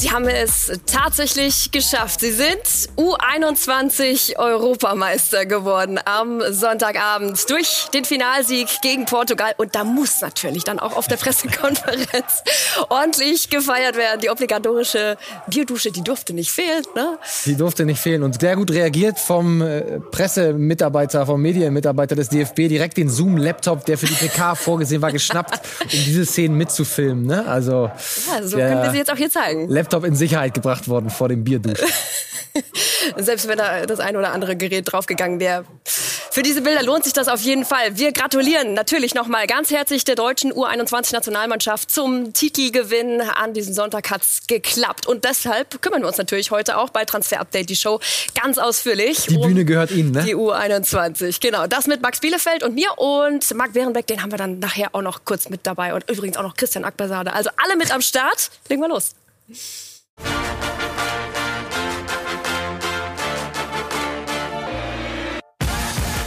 Sie haben es tatsächlich geschafft. Sie sind U21 Europameister geworden am Sonntagabend durch den Finalsieg gegen Portugal. Und da muss natürlich dann auch auf der Pressekonferenz ordentlich gefeiert werden. Die obligatorische Bierdusche, die durfte nicht fehlen. Ne? Die durfte nicht fehlen und sehr gut reagiert vom äh, Pressemitarbeiter, vom Medienmitarbeiter des DFB. Direkt den Zoom-Laptop, der für die PK vorgesehen war, geschnappt, um diese Szenen mitzufilmen. Ne? Also, ja, so können wir sie jetzt auch hier zeigen. Laptop in Sicherheit gebracht worden vor dem Bierduschen. Selbst wenn da das ein oder andere Gerät draufgegangen wäre. Für diese Bilder lohnt sich das auf jeden Fall. Wir gratulieren natürlich nochmal ganz herzlich der deutschen U21-Nationalmannschaft zum Titelgewinn. An diesem Sonntag hat's geklappt. Und deshalb kümmern wir uns natürlich heute auch bei Transfer Update, die Show, ganz ausführlich. Die Bühne gehört Ihnen, ne? Die U21, genau. Das mit Max Bielefeld und mir und Marc Behrenbeck, den haben wir dann nachher auch noch kurz mit dabei. Und übrigens auch noch Christian Akbersade. Also alle mit am Start. Legen wir los.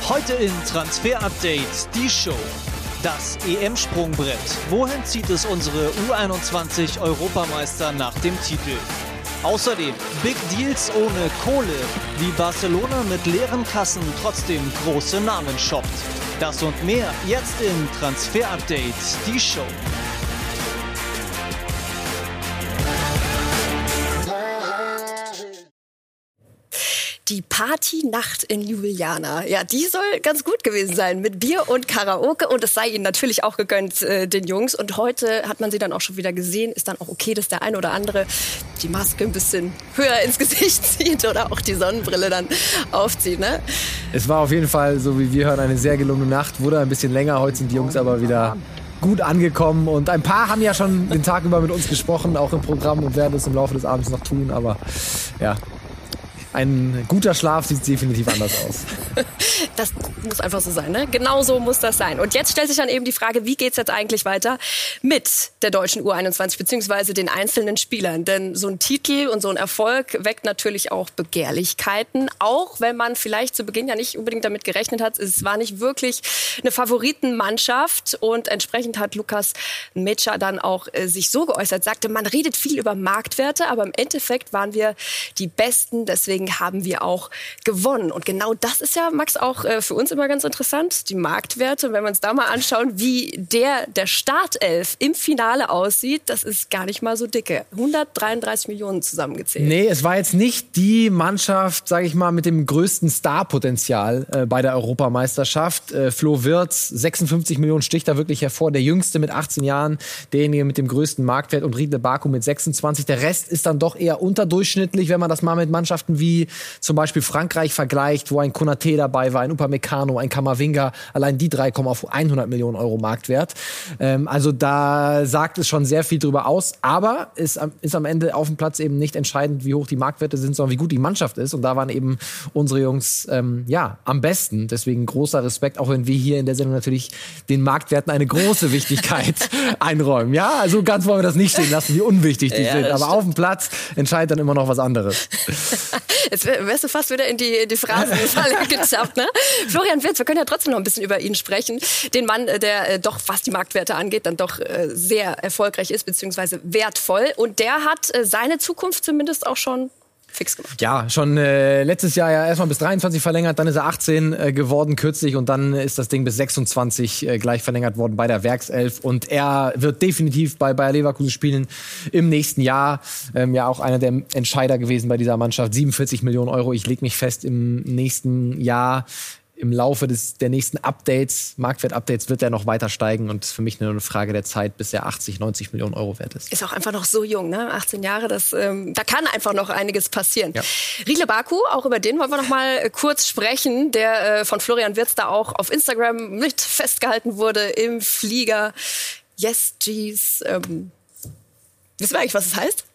Heute in Transfer Update die Show. Das EM-Sprungbrett. Wohin zieht es unsere U21 Europameister nach dem Titel? Außerdem Big Deals ohne Kohle, wie Barcelona mit leeren Kassen trotzdem große Namen shoppt. Das und mehr jetzt in Transfer Update, die Show. Die Partynacht in Ljubljana. Ja, die soll ganz gut gewesen sein mit Bier und Karaoke und es sei ihnen natürlich auch gegönnt, äh, den Jungs. Und heute hat man sie dann auch schon wieder gesehen. Ist dann auch okay, dass der ein oder andere die Maske ein bisschen höher ins Gesicht zieht oder auch die Sonnenbrille dann aufzieht. Ne? Es war auf jeden Fall, so wie wir hören, eine sehr gelungene Nacht. Wurde ein bisschen länger. Heute sind die Jungs aber wieder gut angekommen. Und ein paar haben ja schon den Tag über mit uns gesprochen, auch im Programm und werden es im Laufe des Abends noch tun. Aber ja, ein guter Schlaf sieht definitiv anders aus. Das muss einfach so sein, ne? Genau so muss das sein. Und jetzt stellt sich dann eben die Frage, wie geht's jetzt eigentlich weiter mit der deutschen U21 beziehungsweise den einzelnen Spielern? Denn so ein Titel und so ein Erfolg weckt natürlich auch Begehrlichkeiten, auch wenn man vielleicht zu Beginn ja nicht unbedingt damit gerechnet hat. Es war nicht wirklich eine Favoritenmannschaft und entsprechend hat Lukas Metscher dann auch äh, sich so geäußert, sagte, man redet viel über Marktwerte, aber im Endeffekt waren wir die Besten, deswegen deswegen haben wir auch gewonnen. Und genau das ist ja, Max, auch äh, für uns immer ganz interessant, die Marktwerte. Und wenn wir uns da mal anschauen, wie der der Startelf im Finale aussieht, das ist gar nicht mal so dicke. 133 Millionen zusammengezählt. Nee, es war jetzt nicht die Mannschaft, sage ich mal, mit dem größten Starpotenzial äh, bei der Europameisterschaft. Äh, Flo Wirtz, 56 Millionen sticht da wirklich hervor. Der jüngste mit 18 Jahren, derjenige mit dem größten Marktwert und Riedle Baku mit 26. Der Rest ist dann doch eher unterdurchschnittlich, wenn man das mal mit Mannschaften wie zum Beispiel Frankreich vergleicht, wo ein Konate dabei war, ein Upamecano, ein Kamavinga, allein die drei kommen auf 100 Millionen Euro Marktwert. Ähm, also da sagt es schon sehr viel drüber aus, aber ist, ist am Ende auf dem Platz eben nicht entscheidend, wie hoch die Marktwerte sind, sondern wie gut die Mannschaft ist. Und da waren eben unsere Jungs ähm, ja am besten. Deswegen großer Respekt, auch wenn wir hier in der Sendung natürlich den Marktwerten eine große Wichtigkeit einräumen. Ja, also ganz wollen wir das nicht stehen lassen, wie unwichtig die ja, sind. Aber stimmt. auf dem Platz entscheidet dann immer noch was anderes. Jetzt wärst du fast wieder in die, die Phrasenfalle getappt, ne? Florian Wirtz, wir können ja trotzdem noch ein bisschen über ihn sprechen. Den Mann, äh, der äh, doch, was die Marktwerte angeht, dann doch äh, sehr erfolgreich ist, beziehungsweise wertvoll. Und der hat seine Zukunft zumindest auch schon fix gemacht. Ja, schon äh, letztes Jahr ja erstmal bis 23 verlängert, dann ist er 18 äh, geworden kürzlich und dann ist das Ding bis 26 äh, gleich verlängert worden bei der Werkself und er wird definitiv bei Bayer Leverkusen spielen im nächsten Jahr. Ähm, ja auch einer der Entscheider gewesen bei dieser Mannschaft. 47 Millionen Euro, ich leg mich fest, im nächsten Jahr im Laufe des, der nächsten Updates, Marktwert-Updates, wird er noch weiter steigen und ist für mich nur eine Frage der Zeit, bis er 80, 90 Millionen Euro wert ist. Ist auch einfach noch so jung, ne? 18 Jahre, das, ähm, da kann einfach noch einiges passieren. Ja. Riedle Baku, auch über den wollen wir noch mal äh, kurz sprechen, der äh, von Florian Wirz da auch auf Instagram mit festgehalten wurde im Flieger. Yes, G's. Ähm, wissen wir eigentlich, was es das heißt?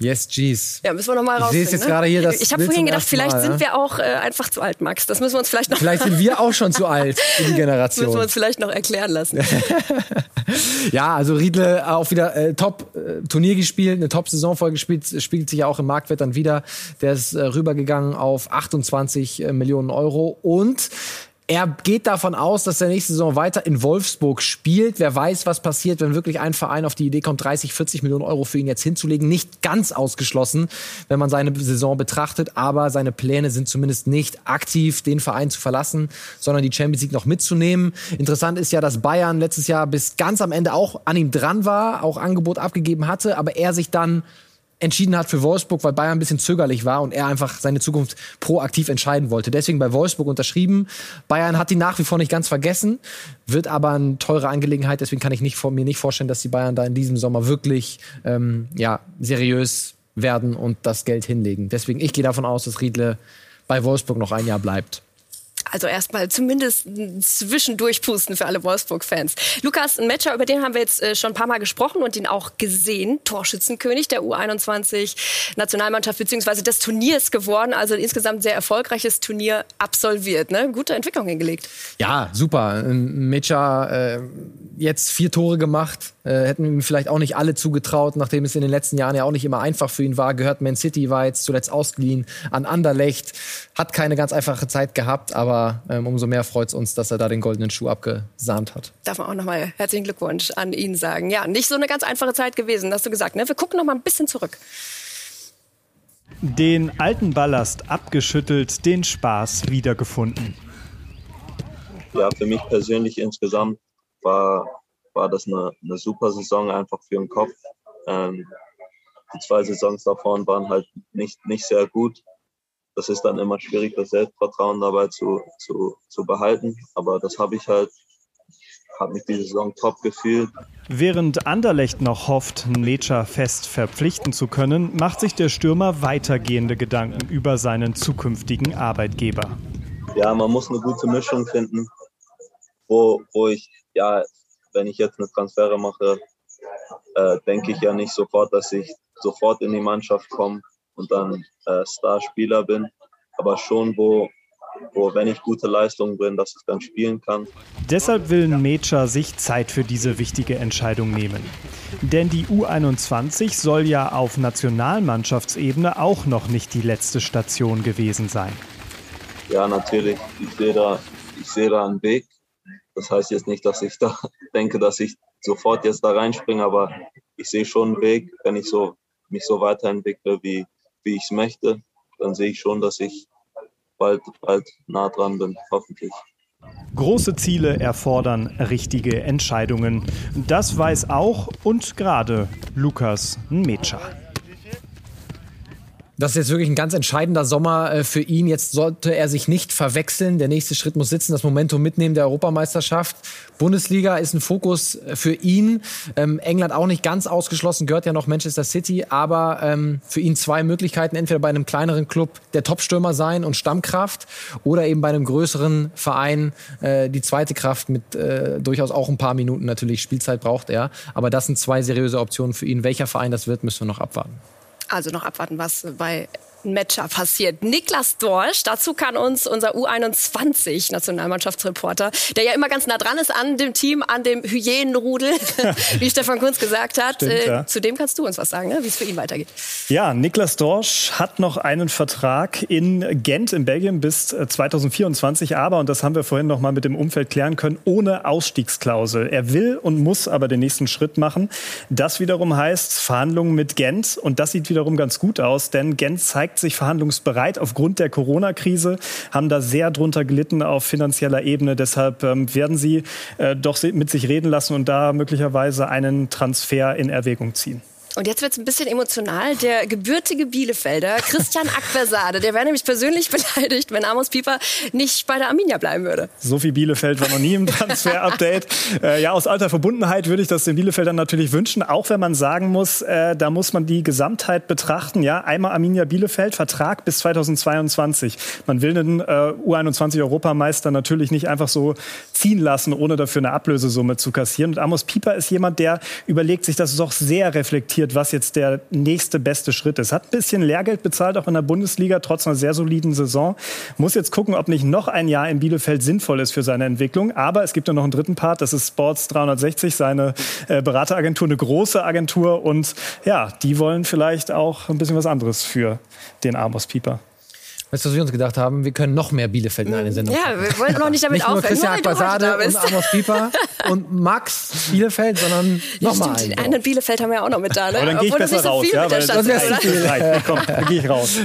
Yes, jeez. Ja, müssen wir noch mal raus. Ich sehe es jetzt ne? gerade hier. Das ich habe vorhin gedacht, vielleicht mal, sind wir auch äh, einfach zu alt, Max. Das müssen wir uns vielleicht noch. Vielleicht sind wir auch schon zu alt für die Generation. müssen wir uns vielleicht noch erklären lassen. ja, also Riedle auch wieder äh, top äh, Turnier gespielt, eine top Saison vollgespielt, spiegelt sich ja auch im Marktwert dann wieder. Der ist äh, rübergegangen auf 28 äh, Millionen Euro und Er geht davon aus, dass er nächste Saison weiter in Wolfsburg spielt. Wer weiß, was passiert, wenn wirklich ein Verein auf die Idee kommt, 30, 40 Millionen Euro für ihn jetzt hinzulegen. Nicht ganz ausgeschlossen, wenn man seine Saison betrachtet, aber seine Pläne sind zumindest nicht aktiv, den Verein zu verlassen, sondern die Champions League noch mitzunehmen. Interessant ist ja, dass Bayern letztes Jahr bis ganz am Ende auch an ihm dran war, auch Angebot abgegeben hatte, aber er sich dann entschieden hat für Wolfsburg, weil Bayern ein bisschen zögerlich war und er einfach seine Zukunft proaktiv entscheiden wollte. Deswegen bei Wolfsburg unterschrieben. Bayern hat ihn nach wie vor nicht ganz vergessen, wird aber eine teure Angelegenheit. Deswegen kann ich nicht, mir nicht vorstellen, dass die Bayern da in diesem Sommer wirklich ähm, ja, seriös werden und das Geld hinlegen. Deswegen, ich gehe davon aus, dass Riedle bei Wolfsburg noch ein Jahr bleibt. Also erstmal zumindest zwischendurch pusten für alle Wolfsburg-Fans. Lukas, ein Matcher, über den haben wir jetzt äh, schon ein paar Mal gesprochen und ihn auch gesehen. Torschützenkönig der U21-Nationalmannschaft beziehungsweise des Turniers geworden. Also insgesamt sehr erfolgreiches Turnier absolviert. Ne? Gute Entwicklung hingelegt. Ja, super. Mecha äh, jetzt vier Tore gemacht. Äh, hätten ihm vielleicht auch nicht alle zugetraut, nachdem es in den letzten Jahren ja auch nicht immer einfach für ihn war. Gehört Man City, war jetzt zuletzt ausgeliehen an Anderlecht. Hat keine ganz einfache Zeit gehabt, aber aber ähm, umso mehr freut es uns, dass er da den goldenen Schuh abgesahnt hat. Darf man auch nochmal herzlichen Glückwunsch an ihn sagen. Ja, nicht so eine ganz einfache Zeit gewesen, hast du gesagt. Ne? Wir gucken noch mal ein bisschen zurück. Den alten Ballast abgeschüttelt, den Spaß wiedergefunden. Ja, für mich persönlich insgesamt war, war das eine, eine super Saison einfach für den Kopf. Ähm, die zwei Saisons davon waren halt nicht, nicht sehr gut das ist dann immer schwierig, das Selbstvertrauen dabei zu, zu, zu behalten. Aber das habe ich halt, habe mich diese Saison top gefühlt. Während Anderlecht noch hofft, Necha fest verpflichten zu können, macht sich der Stürmer weitergehende Gedanken über seinen zukünftigen Arbeitgeber. Ja, man muss eine gute Mischung finden, wo, wo ich, ja, wenn ich jetzt eine Transfere mache, äh, denke ich ja nicht sofort, dass ich sofort in die Mannschaft komme und dann äh, Starspieler bin, aber schon, wo, wo, wenn ich gute Leistungen bringe, dass ich dann spielen kann. Deshalb will Mecha sich Zeit für diese wichtige Entscheidung nehmen. Denn die U21 soll ja auf Nationalmannschaftsebene auch noch nicht die letzte Station gewesen sein. Ja, natürlich. Ich sehe da, ich sehe da einen Weg. Das heißt jetzt nicht, dass ich da denke, dass ich sofort jetzt da reinspringe, aber ich sehe schon einen Weg, wenn ich so mich so weiterentwickle wie, wie ich es möchte, dann sehe ich schon, dass ich bald, bald nah dran bin, hoffentlich. Große Ziele erfordern richtige Entscheidungen. Das weiß auch und gerade Lukas Metscher. Das ist jetzt wirklich ein ganz entscheidender Sommer äh, für ihn. Jetzt sollte er sich nicht verwechseln. Der nächste Schritt muss sitzen, das Momentum mitnehmen der Europameisterschaft. Bundesliga ist ein Fokus äh, für ihn. Ähm, England auch nicht ganz ausgeschlossen, gehört ja noch Manchester City. Aber ähm, für ihn zwei Möglichkeiten. Entweder bei einem kleineren Club der Topstürmer sein und Stammkraft oder eben bei einem größeren Verein äh, die zweite Kraft mit durchaus auch ein paar Minuten natürlich Spielzeit braucht er. Aber das sind zwei seriöse Optionen für ihn. Welcher Verein das wird, müssen wir noch abwarten. Also noch abwarten, was bei Matcher passiert. Niklas Dorsch, dazu kann uns unser U21 Nationalmannschaftsreporter, der ja immer ganz nah dran ist an dem Team, an dem Hyänenrudel, wie Stefan Kunz gesagt hat. Stimmt, äh, ja. Zu dem kannst du uns was sagen, ne? wie es für ihn weitergeht. Ja, Niklas Dorsch hat noch einen Vertrag in Gent in Belgien bis 2024, äh, aber, und das haben wir vorhin noch mal mit dem Umfeld klären können, ohne Ausstiegsklausel. Er will und muss aber den nächsten Schritt machen. Das wiederum heißt Verhandlungen mit Gent und das sieht wiederum ganz gut aus, denn Gent zeigt zeigt sich verhandlungsbereit aufgrund der Corona-Krise, haben da sehr drunter gelitten auf finanzieller Ebene. Deshalb ähm, werden sie äh, doch mit sich reden lassen und da möglicherweise einen Transfer in Erwägung ziehen. Und jetzt wird es ein bisschen emotional. Der gebürtige Bielefelder, Christian Akversade, der wäre nämlich persönlich beleidigt, wenn Amos Pieper nicht bei der Arminia bleiben würde. Sophie Bielefeld war noch nie im Transfer-Update. äh, ja, aus alter Verbundenheit würde ich das den Bielefeldern natürlich wünschen, auch wenn man sagen muss, äh, da muss man die Gesamtheit betrachten. Ja, einmal Arminia Bielefeld, Vertrag bis 2022. Man will einen äh, U21-Europameister natürlich nicht einfach so ziehen lassen, ohne dafür eine Ablösesumme zu kassieren. Und Amos Pieper ist jemand, der überlegt sich das doch sehr reflektiert diskutiert, was jetzt der nächste beste Schritt ist. Hat ein bisschen Lehrgeld bezahlt, auch in der Bundesliga, trotz einer sehr soliden Saison. Muss jetzt gucken, ob nicht noch ein Jahr in Bielefeld sinnvoll ist für seine Entwicklung. Aber es gibt ja noch einen dritten Part, das ist Sports 360, seine äh, Berateragentur, eine große Agentur. Und ja, die wollen vielleicht auch ein bisschen was anderes für den Amos Pieper. Weißt du, was wir uns gedacht haben? Wir können noch mehr Bielefeld in eine Sendung. Ja, wir wollen noch nicht damit nicht nur aufhören. Christian nur weil du heute da Aquasade und. Amos Pieper und Max Bielefeld, sondern Ja, nochmal stimmt, einen. einen Bielefeld haben wir ja auch noch mit da. Ne? Aber dann gehe ich besser nicht so raus, viel ja, weil das? Das reicht. Komm, dann gehe ich raus.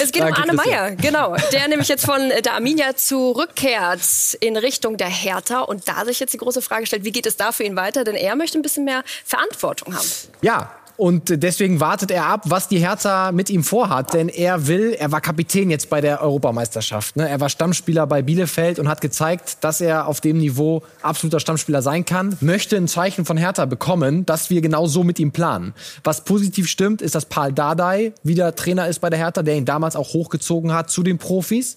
Es geht Danke, um Arne Christian. Meyer, genau. Der nämlich jetzt von der Arminia zurückkehrt in Richtung der Hertha und da sich jetzt die große Frage stellt, wie geht es da für ihn weiter? Denn er möchte ein bisschen mehr Verantwortung haben. Ja, und deswegen wartet er ab, was die Hertha mit ihm vorhat. Denn er will, er war Kapitän jetzt bei der Europameisterschaft. Ne? Er war Stammspieler bei Bielefeld und hat gezeigt, dass er auf dem Niveau absoluter Stammspieler sein kann. Möchte ein Zeichen von Hertha bekommen, dass wir genau so mit ihm planen. Was positiv stimmt, ist, dass Paul Dardai wieder Trainer ist bei der Hertha, der ihn damals auch hochgezogen hat zu den Profis.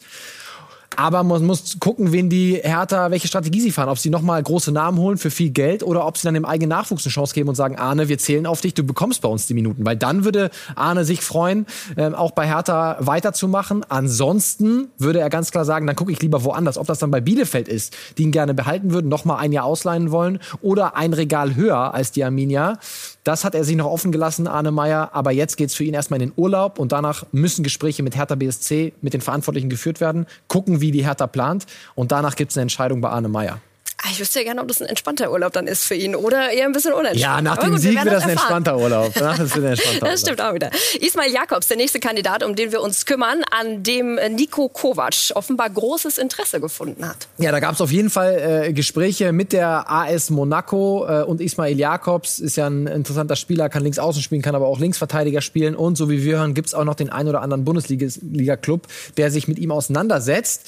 Aber man muss gucken, wen die Hertha, welche Strategie sie fahren. Ob sie nochmal große Namen holen für viel Geld oder ob sie dann dem eigenen Nachwuchs eine Chance geben und sagen, Arne, wir zählen auf dich, du bekommst bei uns die Minuten. Weil dann würde Arne sich freuen, ähm, auch bei Hertha weiterzumachen. Ansonsten würde er ganz klar sagen, dann gucke ich lieber woanders. Ob das dann bei Bielefeld ist, die ihn gerne behalten würden, nochmal ein Jahr ausleihen wollen oder ein Regal höher als die Arminia. Das hat er sich noch offen gelassen, Arne Meyer. Aber jetzt geht's für ihn erstmal in den Urlaub und danach müssen Gespräche mit Hertha BSC, mit den Verantwortlichen geführt werden. Gucken, wie die Hertha plant. Und danach gibt's eine Entscheidung bei Arne Meyer. Ah, Ich wüsste ja gerne, ob das ein entspannter Urlaub dann ist für ihn oder eher ein bisschen unentspannt. Ja, nach dem gut, Sieg wird das ein entspannter Urlaub. Es wieder ein entspannter Urlaub. Das stimmt auch wieder. Ismail Jakobs, der nächste Kandidat, um den wir uns kümmern, an dem Nico Kovac offenbar großes Interesse gefunden hat. Ja, da gab es auf jeden Fall äh, Gespräche mit der AS Monaco äh, und Ismail Jakobs ist ja ein interessanter Spieler, kann links außen spielen, kann aber auch Linksverteidiger spielen und so wie wir hören, gibt's auch noch den ein oder anderen Bundesliga-Club, der sich mit ihm auseinandersetzt.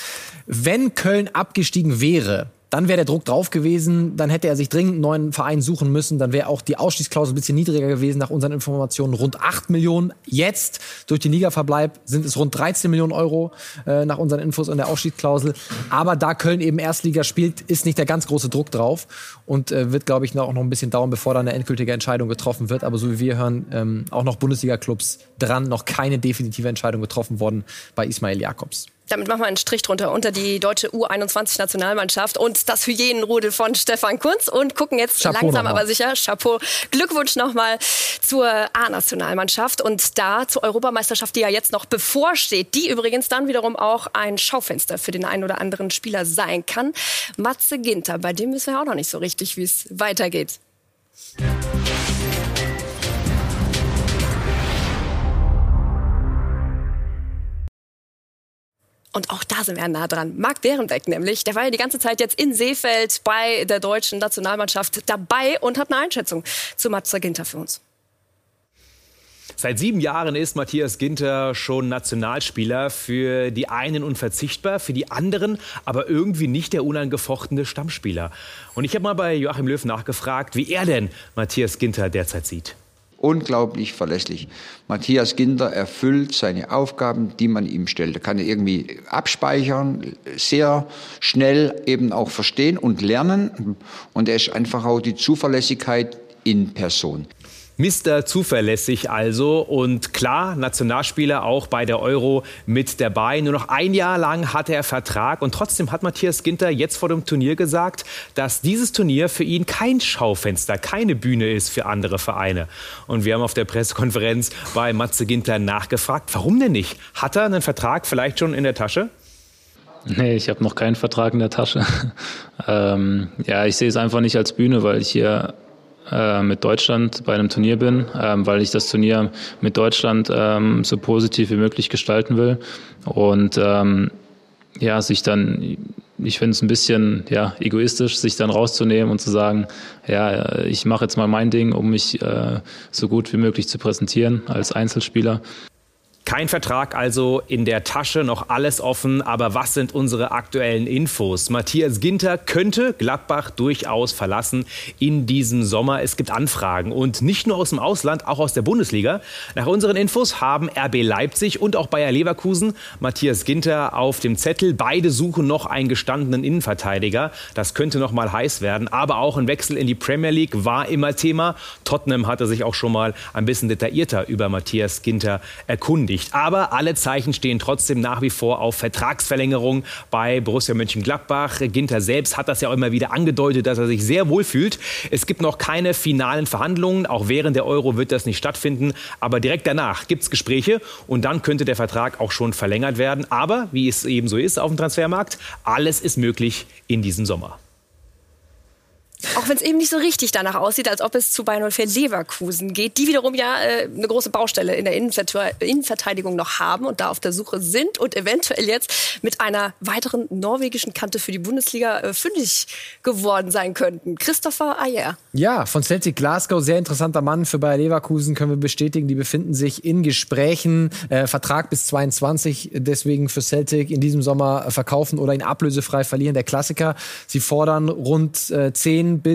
Wenn Köln abgestiegen wäre, dann wäre der Druck drauf gewesen, dann hätte er sich dringend einen neuen Verein suchen müssen, dann wäre auch die Ausstiegsklausel ein bisschen niedriger gewesen, nach unseren Informationen rund 8 Millionen. Jetzt, durch den Ligaverbleib, sind es rund 13 Millionen Euro äh, nach unseren Infos in der Ausstiegsklausel. Aber da Köln eben Erstliga spielt, ist nicht der ganz große Druck drauf und äh, wird, glaube ich, noch, auch noch ein bisschen dauern, bevor da eine endgültige Entscheidung getroffen wird. Aber so wie wir hören, ähm, auch noch Bundesliga-Clubs dran, noch keine definitive Entscheidung getroffen worden bei Ismail Jakobs. Damit machen wir einen Strich drunter unter die deutsche U21-Nationalmannschaft und das Hyänenrudel von Stefan Kunz. Und gucken jetzt Chapeau langsam aber sicher, Chapeau, Glückwunsch nochmal zur A-Nationalmannschaft und da zur Europameisterschaft, die ja jetzt noch bevorsteht, die übrigens dann wiederum auch ein Schaufenster für den einen oder anderen Spieler sein kann. Matze Ginter, bei dem wissen wir auch noch nicht so richtig, wie es weitergeht. Und auch da sind wir nah dran. Marc Bärenbeck nämlich, der war ja die ganze Zeit jetzt in Seefeld bei der deutschen Nationalmannschaft dabei und hat eine Einschätzung zu Matze Ginter für uns. Seit sieben Jahren ist Matthias Ginter schon Nationalspieler. Für die einen unverzichtbar, für die anderen aber irgendwie nicht der unangefochtene Stammspieler. Und ich habe mal bei Joachim Löw nachgefragt, wie er denn Matthias Ginter derzeit sieht. Unglaublich verlässlich. Matthias Ginter erfüllt seine Aufgaben, die man ihm stellt. Er kann irgendwie abspeichern, sehr schnell eben auch verstehen und lernen. Und er ist einfach auch die Zuverlässigkeit in Person. Mr. Zuverlässig also und klar, Nationalspieler auch bei der Euro mit dabei. Nur noch ein Jahr lang hatte er Vertrag und trotzdem hat Matthias Ginter jetzt vor dem Turnier gesagt, dass dieses Turnier für ihn kein Schaufenster, keine Bühne ist für andere Vereine. Und wir haben auf der Pressekonferenz bei Matze Ginter nachgefragt, warum denn nicht? Hat er einen Vertrag vielleicht schon in der Tasche? Nee, ich habe noch keinen Vertrag in der Tasche. ähm, ja, ich sehe es einfach nicht als Bühne, weil ich hier mit Deutschland bei einem Turnier bin, ähm, weil ich das Turnier mit Deutschland ähm, so positiv wie möglich gestalten will. Und ähm, ja, sich dann, ich finde es ein bisschen ja, egoistisch, sich dann rauszunehmen und zu sagen, ja, ich mache jetzt mal mein Ding, um mich äh, so gut wie möglich zu präsentieren als Einzelspieler. Kein Vertrag also in der Tasche, noch alles offen. Aber was sind unsere aktuellen Infos? Matthias Ginter könnte Gladbach durchaus verlassen in diesem Sommer. Es gibt Anfragen und nicht nur aus dem Ausland, auch aus der Bundesliga. Nach unseren Infos haben RB Leipzig und auch Bayer Leverkusen Matthias Ginter auf dem Zettel. Beide suchen noch einen gestandenen Innenverteidiger. Das könnte noch mal heiß werden. Aber auch ein Wechsel in die Premier League war immer Thema. Tottenham hatte sich auch schon mal ein bisschen detaillierter über Matthias Ginter erkundigt. Nicht. Aber alle Zeichen stehen trotzdem nach wie vor auf Vertragsverlängerung bei Borussia Mönchengladbach. Ginter selbst hat das ja auch immer wieder angedeutet, dass er sich sehr wohl fühlt. Es gibt noch keine finalen Verhandlungen. Auch während der Euro wird das nicht stattfinden. Aber direkt danach gibt es Gespräche und dann könnte der Vertrag auch schon verlängert werden. Aber wie es eben so ist auf dem Transfermarkt, alles ist möglich in diesem Sommer. Auch wenn es eben nicht so richtig danach aussieht, als ob es zu Bayern 04 Leverkusen geht, die wiederum ja äh, eine große Baustelle in der Innenverteidigung noch haben und da auf der Suche sind und eventuell jetzt mit einer weiteren norwegischen Kante für die Bundesliga äh, fündig geworden sein könnten. Christopher Ayer. Ja, von Celtic Glasgow, sehr interessanter Mann für Bayer Leverkusen, können wir bestätigen. Die befinden sich in Gesprächen, äh, Vertrag bis 22, deswegen für Celtic in diesem Sommer verkaufen oder ihn ablösefrei verlieren. Der Klassiker, sie fordern rund äh, 10 bis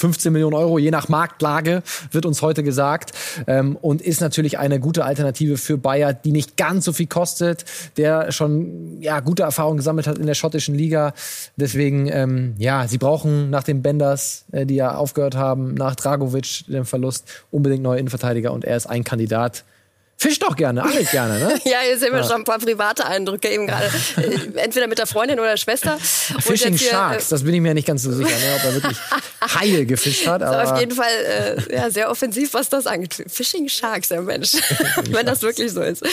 15 Millionen Euro, je nach Marktlage, wird uns heute gesagt. Ähm, und ist natürlich eine gute Alternative für Bayer, die nicht ganz so viel kostet, der schon ja, gute Erfahrungen gesammelt hat in der schottischen Liga. Deswegen, ähm, ja, sie brauchen nach den Benders, äh, die ja aufgehört haben, nach Dragovic, dem Verlust, unbedingt neue Innenverteidiger. Und er ist ein Kandidat, Fisch doch gerne, alles gerne, ne? ja, hier sehen wir ja. schon ein paar private Eindrücke eben gerade. Äh, entweder mit der Freundin oder der Schwester. Fishing hier, Sharks, äh, das bin ich mir nicht ganz so sicher, ne, ob er wirklich Haie gefischt hat. Aber so, auf jeden Fall äh, ja, sehr offensiv, was das angeht. Fishing Sharks, der Mensch. Wenn das wirklich so ist.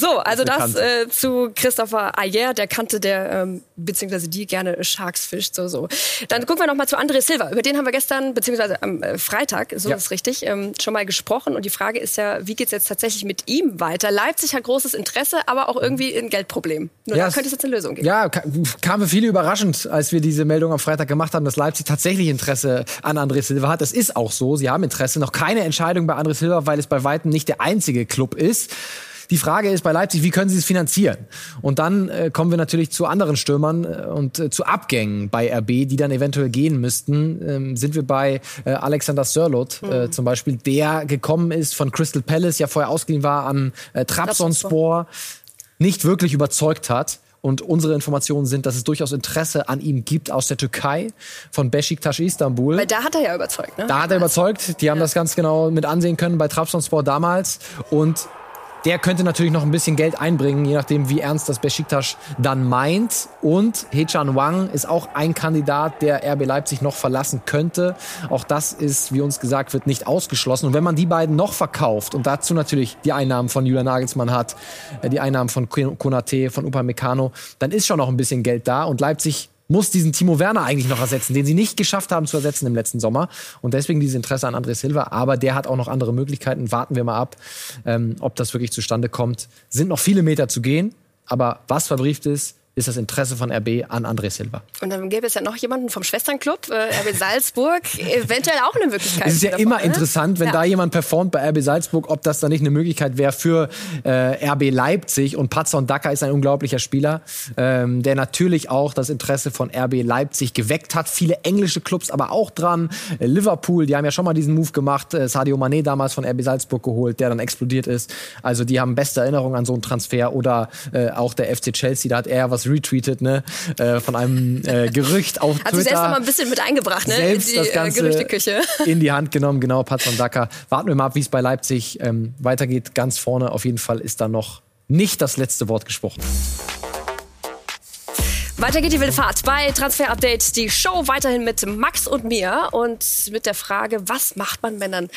So, also das, äh, zu Christopher Ayer, der kannte der, ähm, beziehungsweise die gerne Sharks fischt. So, so. Dann gucken wir noch mal zu André Silva. Über den haben wir gestern, beziehungsweise am äh, Freitag, so ja. ist richtig, ähm, schon mal gesprochen. Und die Frage ist ja, wie geht's jetzt tatsächlich mit ihm weiter? Leipzig hat großes Interesse, aber auch irgendwie ein Geldproblem. Nur ja, da könnte es jetzt eine Lösung geben. Ja, kam für viele überraschend, als wir diese Meldung am Freitag gemacht haben, dass Leipzig tatsächlich Interesse an André Silva hat. Das ist auch so. Sie haben Interesse. Noch keine Entscheidung bei André Silva, weil es bei weitem nicht der einzige Club ist. Die Frage ist bei Leipzig, wie können sie es finanzieren? Und dann äh, kommen wir natürlich zu anderen Stürmern äh, und äh, zu Abgängen bei RB, die dann eventuell gehen müssten. Ähm, sind wir bei äh, Alexander Sörlot äh, mhm. zum Beispiel, der gekommen ist von Crystal Palace, ja vorher ausgeliehen war an äh, Trabzonspor, nicht wirklich überzeugt hat. Und unsere Informationen sind, dass es durchaus Interesse an ihm gibt aus der Türkei, von Besiktas Istanbul. Weil da hat er ja überzeugt, ne? Da hat er überzeugt. Die haben ja. das ganz genau mit ansehen können bei Trabzonspor damals. Und der könnte natürlich noch ein bisschen Geld einbringen, je nachdem, wie ernst das Besiktas dann meint. Und Hechan Wang ist auch ein Kandidat, der RB Leipzig noch verlassen könnte. Auch das ist, wie uns gesagt wird, nicht ausgeschlossen. Und wenn man die beiden noch verkauft und dazu natürlich die Einnahmen von Julian Nagelsmann hat, äh, die Einnahmen von Konate, von Upamecano, dann ist schon noch ein bisschen Geld da. Und Leipzig muss diesen Timo Werner eigentlich noch ersetzen, den sie nicht geschafft haben zu ersetzen im letzten Sommer. Und deswegen dieses Interesse an André Silva. Aber der hat auch noch andere Möglichkeiten. Warten wir mal ab, ähm, ob das wirklich zustande kommt. Sind noch viele Meter zu gehen. Aber was verbrieft ist, ist das Interesse von RB an André Silva. Und dann gäbe es ja noch jemanden vom Schwesternclub, äh, RB Salzburg, eventuell auch eine Möglichkeit. Es ist ja davon, immer ne? interessant, wenn ja. da jemand performt bei RB Salzburg, ob das dann nicht eine Möglichkeit wäre für äh, RB Leipzig. Und Patson Daka ist ein unglaublicher Spieler, ähm, der natürlich auch das Interesse von RB Leipzig geweckt hat. Viele englische Clubs aber auch dran. Äh, Liverpool, die haben ja schon mal diesen Move gemacht. Äh, Sadio Mané damals von RB Salzburg geholt, der dann explodiert ist. Also die haben beste Erinnerungen an so einen Transfer. Oder äh, auch der FC Chelsea, da hat er was retweetet, ne? Äh, von einem äh, Gerücht auf Hat Twitter. Hat sich selbst noch mal ein bisschen mit eingebracht, ne? Selbst in die das äh, Ganze Gerüchteküche. in die Hand genommen, genau, Patson Daka. Warten wir mal ab, wie es bei Leipzig ähm, weitergeht. Ganz vorne auf jeden Fall ist da noch nicht das letzte Wort gesprochen. Weiter geht die wilde Fahrt bei Transfer Update. Die Show weiterhin mit Max und mir und mit der Frage, was macht man, wenn dann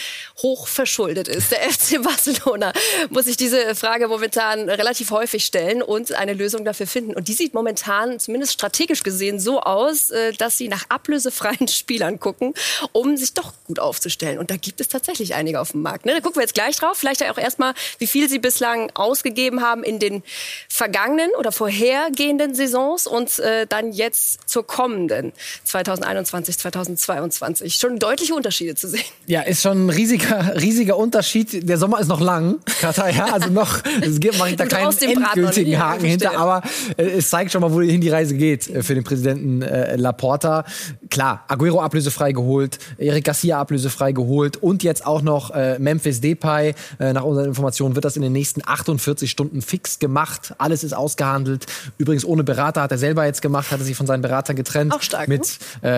hoch verschuldet ist? Der FC Barcelona muss sich diese Frage momentan relativ häufig stellen und eine Lösung dafür finden. Und die sieht momentan, zumindest strategisch gesehen, so aus, äh, dass sie nach ablösefreien Spielern gucken, um sich doch gut aufzustellen. Und da gibt es tatsächlich einige auf dem Markt. Ne? Da gucken wir jetzt gleich drauf. Vielleicht auch erstmal, wie viel sie bislang ausgegeben haben in den vergangenen oder vorhergehenden Saisons und äh, dann jetzt zur kommenden 2021, 2022 schon deutliche Unterschiede zu sehen. Ja, ist schon ein riesiger, riesiger Unterschied. Der Sommer ist noch lang, Katar, ja, also noch, es gibt, mache ich da keinen endgültigen Haken hinter, aber äh, es zeigt schon mal, wohin die Reise geht äh, für den Präsidenten äh, Laporta. Klar, Aguero ablösefrei geholt, Eric Garcia ablösefrei geholt und jetzt auch noch äh, Memphis Depay. Äh, nach unseren Informationen wird das in den nächsten 48 Stunden fix gemacht. Alles ist ausgehandelt. Übrigens ohne Berater hat er selber jetzt gemacht, hat er sich von seinen Beratern getrennt. Auch stark. Mit ne? äh,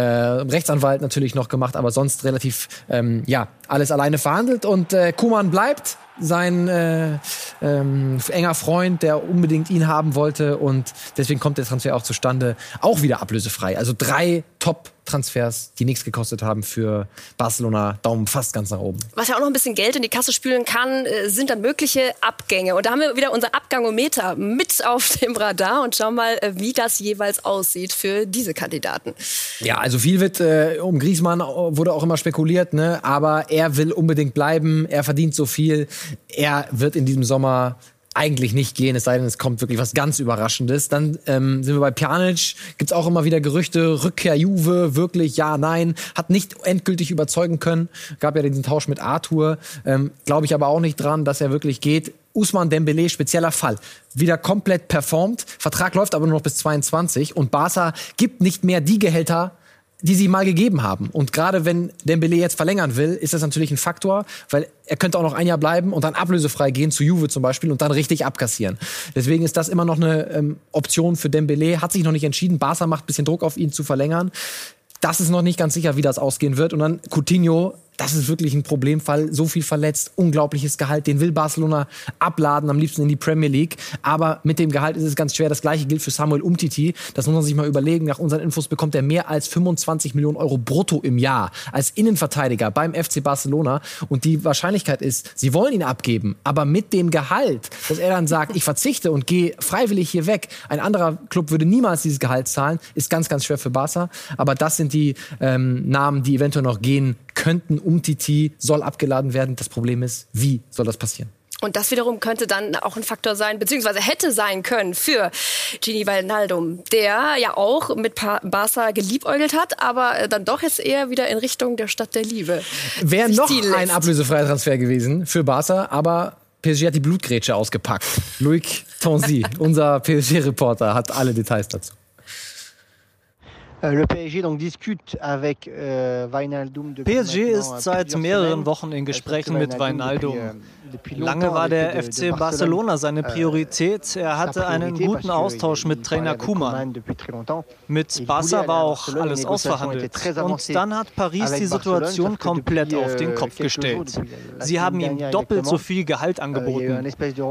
Rechtsanwalt natürlich noch gemacht, aber sonst relativ, ähm, ja, alles alleine verhandelt. Und äh, Kuman bleibt sein äh, ähm, enger Freund, der unbedingt ihn haben wollte und deswegen kommt der Transfer auch zustande. Auch wieder ablösefrei. Also drei Top Transfers, die nichts gekostet haben für Barcelona, Daumen fast ganz nach oben. Was ja auch noch ein bisschen Geld in die Kasse spülen kann, äh, sind dann mögliche Abgänge. Und da haben wir wieder unser Abgangometer mit auf dem Radar und schauen mal, äh, wie das jeweils aussieht für diese Kandidaten. Ja, also viel wird äh, um Griezmann wurde auch immer spekuliert, ne? aber er will unbedingt bleiben, er verdient so viel, er wird in diesem Sommer eigentlich nicht gehen, es sei denn, es kommt wirklich was ganz Überraschendes. Dann ähm, sind wir bei Pjanic, gibt's auch immer wieder Gerüchte, Rückkehr Juve, wirklich, ja, nein, hat nicht endgültig überzeugen können. Gab ja diesen Tausch mit Arthur, ähm, glaube ich aber auch nicht dran, dass er wirklich geht. Usman Dembele, spezieller Fall. Wieder komplett performt. Vertrag läuft aber nur noch bis 22 und Barca gibt nicht mehr die Gehälter, die sie mal gegeben haben. Und gerade wenn Dembele jetzt verlängern will, ist das natürlich ein Faktor, weil er könnte auch noch ein Jahr bleiben und dann ablösefrei gehen zu Juve zum Beispiel und dann richtig abkassieren. Deswegen ist das immer noch eine ähm, Option für Dembele. Hat sich noch nicht entschieden. Barca macht ein bisschen Druck auf ihn zu verlängern. Das ist noch nicht ganz sicher, wie das ausgehen wird. Und dann Coutinho das ist wirklich ein Problemfall. So viel verletzt, unglaubliches Gehalt. Den will Barcelona abladen, am liebsten in die Premier League. Aber mit dem Gehalt ist es ganz schwer. Das gleiche gilt für Samuel Umtiti. Das muss man sich mal überlegen. Nach unseren Infos bekommt er mehr als 25 Millionen Euro brutto im Jahr als Innenverteidiger beim FC Barcelona. Und die Wahrscheinlichkeit ist, sie wollen ihn abgeben. Aber mit dem Gehalt, dass er dann sagt, ich verzichte und gehe freiwillig hier weg. Ein anderer Club würde niemals dieses Gehalt zahlen. Ist ganz, ganz schwer für Barca. Aber das sind die ähm, Namen, die eventuell noch gehen könnten. Umtiti soll abgeladen werden. Das Problem ist, wie soll das passieren? Und das wiederum könnte dann auch ein Faktor sein, beziehungsweise hätte sein können für Gini Wijnaldum, der ja auch mit Barca geliebäugelt hat, aber äh, dann doch jetzt eher wieder in Richtung der Stadt der Liebe. Wäre noch ein ablösefreier Transfer gewesen für Barca, aber PSG hat die Blutgrätsche ausgepackt. Loic Tonzi, unser PSG-Reporter, hat alle Details dazu. Euh, PSG euh, ist seit mehreren Wochen in Gesprächen mit Wijnaldum. Euh, Lange war der FC Barcelona seine Priorität. Er hatte einen guten Austausch mit Trainer Kuman. Mit Barca war auch alles ausverhandelt. Und dann hat Paris die Situation komplett auf den Kopf gestellt. Sie haben ihm doppelt so viel Gehalt angeboten.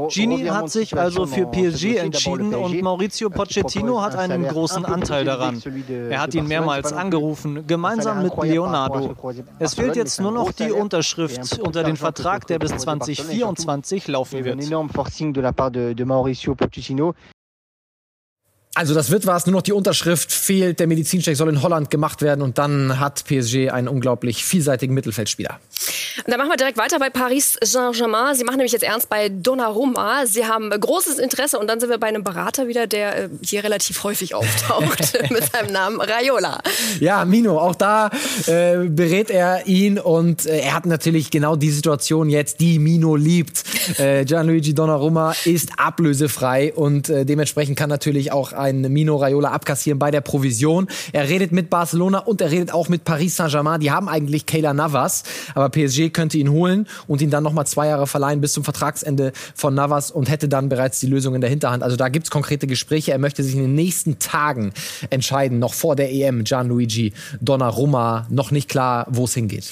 Gini hat sich also für PSG entschieden und Maurizio Pochettino hat einen großen Anteil daran. Er hat ihn mehrmals angerufen, gemeinsam mit Leonardo. Es fehlt jetzt nur noch die Unterschrift unter den Vertrag, der bis 2024 2024 laufen wird. Also das wird was, nur noch die Unterschrift fehlt, der Medizincheck soll in Holland gemacht werden und dann hat PSG einen unglaublich vielseitigen Mittelfeldspieler. Und dann machen wir direkt weiter bei Paris Saint-Germain. Sie machen nämlich jetzt ernst bei Donnarumma. Sie haben großes Interesse und dann sind wir bei einem Berater wieder, der äh, hier relativ häufig auftaucht mit seinem Namen Raiola. Ja, Mino, auch da äh, berät er ihn und äh, er hat natürlich genau die Situation jetzt, die Mino liebt. Äh, Gianluigi Donnarumma ist ablösefrei und äh, dementsprechend kann natürlich auch ein Mino Raiola abkassieren bei der Provision. Er redet mit Barcelona und er redet auch mit Paris Saint-Germain. Die haben eigentlich Kayla Navas, aber PSG könnte ihn holen und ihn dann nochmal zwei Jahre verleihen bis zum Vertragsende von Navas und hätte dann bereits die Lösung in der Hinterhand. Also da gibt's konkrete Gespräche. Er möchte sich in den nächsten Tagen entscheiden, noch vor der EM. Gianluigi Donnarumma, noch nicht klar, wo es hingeht.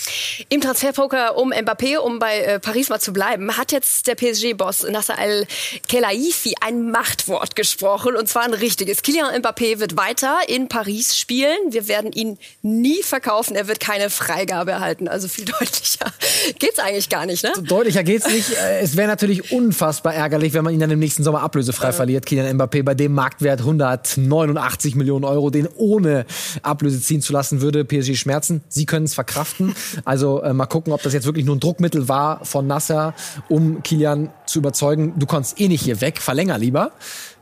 Im Transferpoker um Mbappé, um bei äh, Paris mal zu bleiben, hat jetzt der PSG-Boss Nasser Al-Khelaifi ein Machtwort gesprochen und zwar ein richtiges. Kylian Mbappé wird weiter in Paris spielen. Wir werden ihn nie verkaufen. Er wird keine Freigabe erhalten. Also viel deutlicher geht's eigentlich gar nicht, ne? Deutlicher geht's nicht. Äh, es wäre natürlich unfassbar ärgerlich, wenn man ihn dann im nächsten Sommer ablösefrei äh. verliert. Kylian Mbappé bei dem Marktwert 189 Millionen Euro, den ohne Ablöse ziehen zu lassen, würde PSG schmerzen. Sie können es verkraften. Also äh, mal gucken, ob das jetzt wirklich nur ein Druckmittel war von Nasser, um Kylian zu überzeugen, du kommst eh nicht hier weg, verlänger lieber.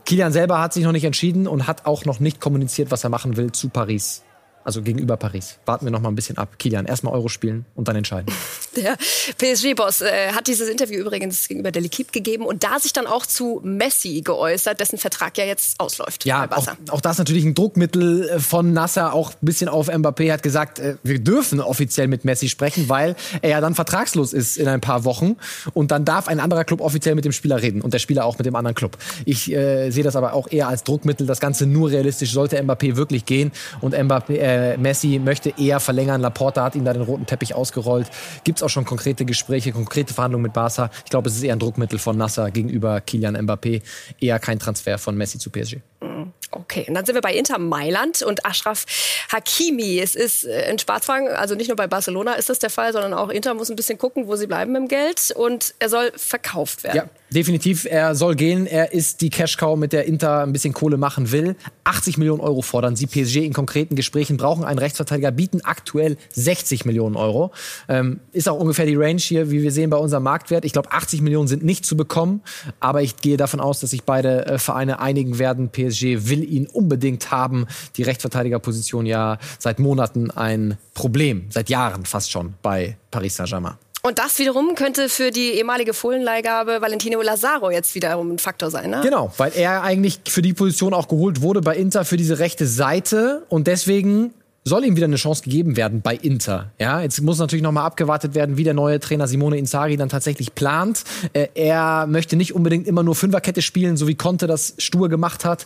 Kilian selber hat sich noch nicht entschieden und hat auch noch nicht kommuniziert, was er machen will zu Paris also gegenüber Paris. Warten wir noch mal ein bisschen ab. Kilian, erstmal Euro spielen und dann entscheiden. Der PSG-Boss äh, hat dieses Interview übrigens gegenüber der L'Equipe gegeben und da sich dann auch zu Messi geäußert, dessen Vertrag ja jetzt ausläuft. Ja, auch, auch das natürlich ein Druckmittel äh, von Nasser, auch ein bisschen auf Mbappé, hat gesagt, äh, wir dürfen offiziell mit Messi sprechen, weil er ja dann vertragslos ist in ein paar Wochen und dann darf ein anderer Club offiziell mit dem Spieler reden und der Spieler auch mit dem anderen Club. Ich äh, sehe das aber auch eher als Druckmittel. Das Ganze nur realistisch sollte Mbappé wirklich gehen und Mbappé, äh, äh, Messi möchte eher verlängern. Laporta hat ihm da den roten Teppich ausgerollt. Gibt es auch schon konkrete Gespräche, konkrete Verhandlungen mit Barca? Ich glaube, es ist eher ein Druckmittel von Nasser gegenüber Kilian Mbappé. Eher kein Transfer von Messi zu PSG. Mhm. Okay, und dann sind wir bei Inter Mailand und Ashraf Hakimi. Es ist äh, in Sparzwang, also nicht nur bei Barcelona ist das der Fall, sondern auch Inter muss ein bisschen gucken, wo sie bleiben im Geld und er soll verkauft werden. Ja, definitiv. Er soll gehen. Er ist die Cash-Cow, mit der Inter ein bisschen Kohle machen will. 80 Millionen Euro fordern sie. PSG in konkreten Gesprächen brauchen einen Rechtsverteidiger, bieten aktuell 60 Millionen Euro. Ähm, ist auch ungefähr die Range hier, wie wir sehen bei unserem Marktwert. Ich glaube, 80 Millionen sind nicht zu bekommen, aber ich gehe davon aus, dass sich beide äh, Vereine einigen werden. PSG will ihn unbedingt haben. Die Rechtsverteidigerposition ja seit Monaten ein Problem, seit Jahren fast schon bei Paris Saint-Germain. Und das wiederum könnte für die ehemalige Fohlenleihgabe Valentino Lazaro jetzt wiederum ein Faktor sein, ne? Genau, weil er eigentlich für die Position auch geholt wurde bei Inter für diese rechte Seite und deswegen soll ihm wieder eine Chance gegeben werden bei Inter. Ja, jetzt muss natürlich noch mal abgewartet werden, wie der neue Trainer Simone Inzaghi dann tatsächlich plant. Äh, er möchte nicht unbedingt immer nur Fünferkette spielen, so wie Conte das stur gemacht hat.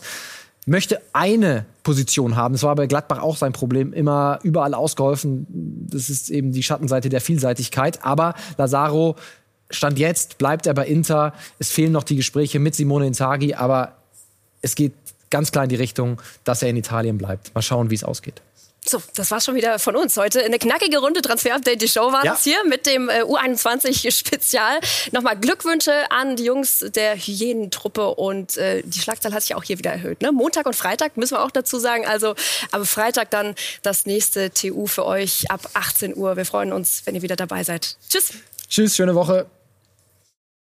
Möchte eine Position haben. Das war bei Gladbach auch sein Problem, immer überall ausgeholfen. Das ist eben die Schattenseite der Vielseitigkeit. Aber Lazaro Stand jetzt bleibt er bei Inter. Es fehlen noch die Gespräche mit Simone Inzaghi, aber es geht ganz klar in die Richtung, dass er in Italien bleibt. Mal schauen, wie es ausgeht. So, das war schon wieder von uns heute. Eine knackige Runde Transfer-Update, die Show war ja. das hier mit dem äh, U21-Spezial. Nochmal Glückwünsche an die Jungs der Hyänentruppe und äh, die Schlagzahl hat sich auch hier wieder erhöht. Ne? Montag und Freitag müssen wir auch dazu sagen. Also, aber Freitag dann das nächste TU für euch ab 18 Uhr. Wir freuen uns, wenn ihr wieder dabei seid. Tschüss. Tschüss, schöne Woche.